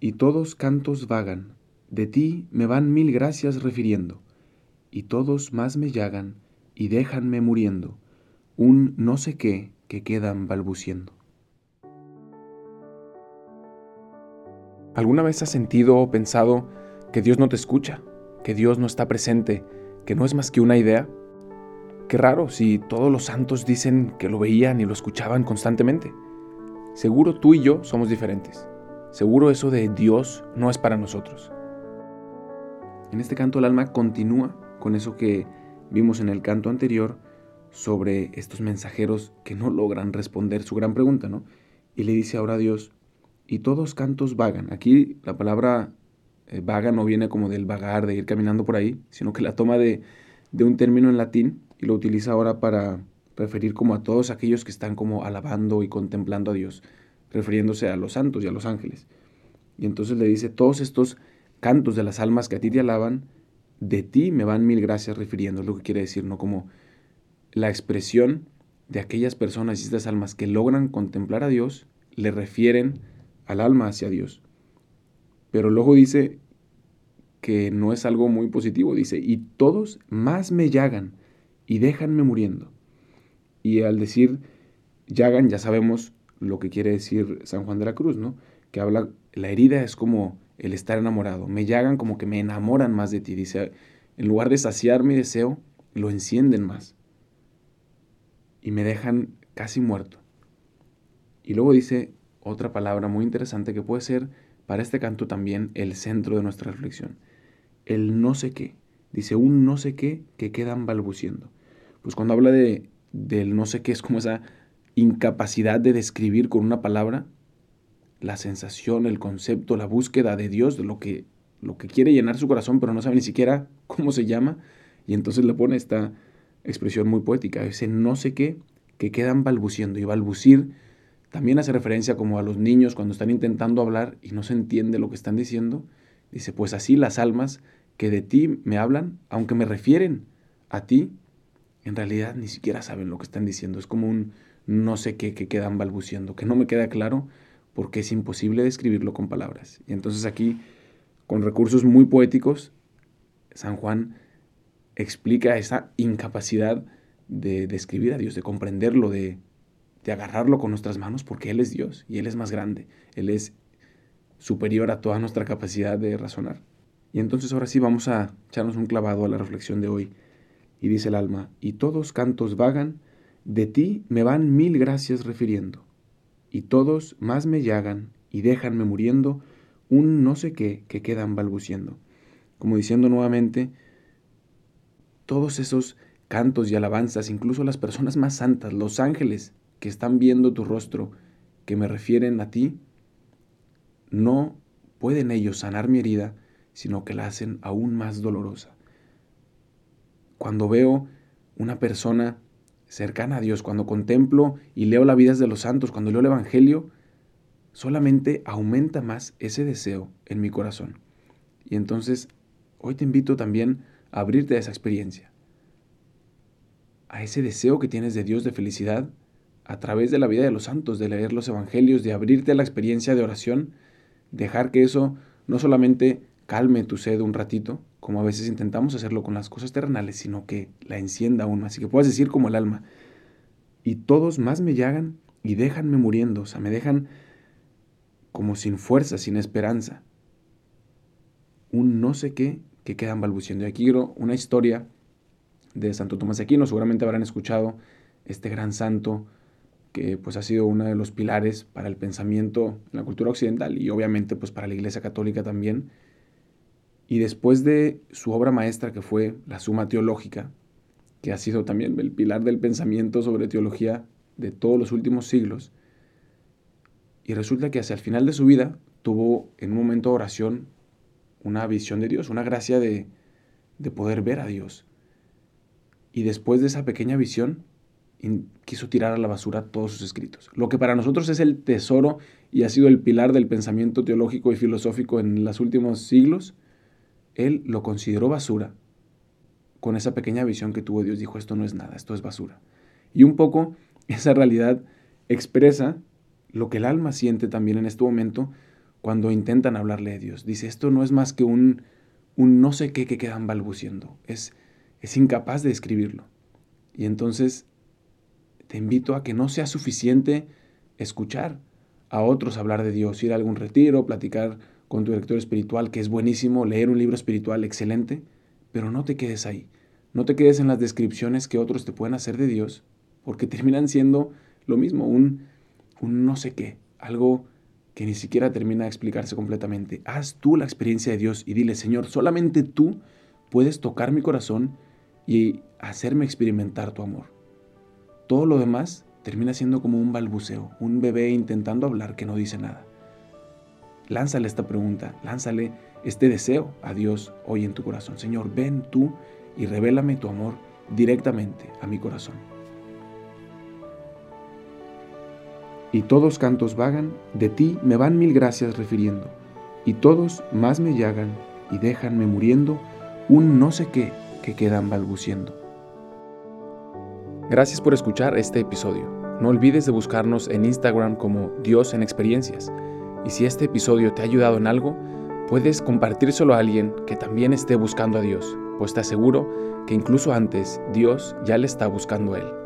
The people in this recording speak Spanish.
y todos cantos vagan, de ti me van mil gracias refiriendo, y todos más me llagan y déjanme muriendo, un no sé qué que quedan balbuciendo. ¿Alguna vez has sentido o pensado que Dios no te escucha, que Dios no está presente, que no es más que una idea? Qué raro si todos los santos dicen que lo veían y lo escuchaban constantemente. Seguro tú y yo somos diferentes. Seguro eso de Dios no es para nosotros. En este canto el alma continúa con eso que vimos en el canto anterior sobre estos mensajeros que no logran responder su gran pregunta, ¿no? Y le dice ahora a Dios, y todos cantos vagan. Aquí la palabra eh, vaga no viene como del vagar, de ir caminando por ahí, sino que la toma de, de un término en latín y lo utiliza ahora para referir como a todos aquellos que están como alabando y contemplando a Dios, refiriéndose a los santos y a los ángeles. Y entonces le dice, todos estos cantos de las almas que a ti te alaban, de ti me van mil gracias refiriendo, es lo que quiere decir, ¿no? Como la expresión de aquellas personas y estas almas que logran contemplar a Dios, le refieren al alma hacia Dios. Pero luego dice que no es algo muy positivo, dice, y todos más me llagan y déjanme muriendo. Y al decir llagan, ya sabemos lo que quiere decir San Juan de la Cruz, ¿no? Que habla, la herida es como el estar enamorado. Me llagan como que me enamoran más de ti. Dice, en lugar de saciar mi deseo, lo encienden más. Y me dejan casi muerto. Y luego dice otra palabra muy interesante que puede ser para este canto también el centro de nuestra reflexión. El no sé qué. Dice un no sé qué que quedan balbuciendo. Pues cuando habla de, del no sé qué es como esa incapacidad de describir con una palabra la sensación, el concepto, la búsqueda de Dios, de lo que, lo que quiere llenar su corazón, pero no sabe ni siquiera cómo se llama. Y entonces le pone esta expresión muy poética, ese no sé qué, que quedan balbuciendo. Y balbucir también hace referencia como a los niños cuando están intentando hablar y no se entiende lo que están diciendo. Dice, pues así las almas que de ti me hablan, aunque me refieren a ti, en realidad ni siquiera saben lo que están diciendo. Es como un no sé qué que quedan balbuciendo, que no me queda claro porque es imposible describirlo con palabras. Y entonces aquí, con recursos muy poéticos, San Juan explica esa incapacidad de describir a Dios, de comprenderlo, de, de agarrarlo con nuestras manos, porque Él es Dios y Él es más grande, Él es superior a toda nuestra capacidad de razonar. Y entonces ahora sí vamos a echarnos un clavado a la reflexión de hoy. Y dice el alma, y todos cantos vagan, de ti me van mil gracias refiriendo y todos más me llagan y déjanme muriendo un no sé qué que quedan balbuciendo. Como diciendo nuevamente, todos esos cantos y alabanzas, incluso las personas más santas, los ángeles que están viendo tu rostro, que me refieren a ti, no pueden ellos sanar mi herida, sino que la hacen aún más dolorosa. Cuando veo una persona cercana a Dios, cuando contemplo y leo la vida de los santos, cuando leo el Evangelio, solamente aumenta más ese deseo en mi corazón. Y entonces, hoy te invito también a abrirte a esa experiencia, a ese deseo que tienes de Dios de felicidad a través de la vida de los santos, de leer los Evangelios, de abrirte a la experiencia de oración, dejar que eso no solamente calme tu sed un ratito, como a veces intentamos hacerlo con las cosas terrenales, sino que la encienda aún más. Y que puedas decir como el alma, y todos más me llagan y déjanme muriendo, o sea, me dejan como sin fuerza, sin esperanza. Un no sé qué que quedan balbuciendo. Y aquí quiero una historia de Santo Tomás de Aquino, seguramente habrán escuchado este gran santo que pues ha sido uno de los pilares para el pensamiento en la cultura occidental y obviamente pues para la Iglesia Católica también y después de su obra maestra, que fue la Suma Teológica, que ha sido también el pilar del pensamiento sobre teología de todos los últimos siglos, y resulta que hacia el final de su vida tuvo en un momento de oración una visión de Dios, una gracia de, de poder ver a Dios. Y después de esa pequeña visión, quiso tirar a la basura todos sus escritos. Lo que para nosotros es el tesoro y ha sido el pilar del pensamiento teológico y filosófico en los últimos siglos, él lo consideró basura. Con esa pequeña visión que tuvo Dios dijo, esto no es nada, esto es basura. Y un poco esa realidad expresa lo que el alma siente también en este momento cuando intentan hablarle a Dios. Dice, esto no es más que un, un no sé qué que quedan balbuciendo. Es, es incapaz de escribirlo. Y entonces te invito a que no sea suficiente escuchar a otros hablar de Dios, ir a algún retiro, platicar con tu director espiritual, que es buenísimo, leer un libro espiritual excelente, pero no te quedes ahí. No te quedes en las descripciones que otros te pueden hacer de Dios, porque terminan siendo lo mismo, un, un no sé qué, algo que ni siquiera termina de explicarse completamente. Haz tú la experiencia de Dios y dile, Señor, solamente tú puedes tocar mi corazón y hacerme experimentar tu amor. Todo lo demás termina siendo como un balbuceo, un bebé intentando hablar que no dice nada. Lánzale esta pregunta, lánzale este deseo a Dios hoy en tu corazón. Señor, ven tú y revélame tu amor directamente a mi corazón. Y todos cantos vagan, de ti me van mil gracias refiriendo, y todos más me llagan y déjanme muriendo un no sé qué que quedan balbuciendo. Gracias por escuchar este episodio. No olvides de buscarnos en Instagram como Dios en Experiencias. Y si este episodio te ha ayudado en algo, puedes compartírselo a alguien que también esté buscando a Dios, pues te aseguro que incluso antes Dios ya le está buscando a él.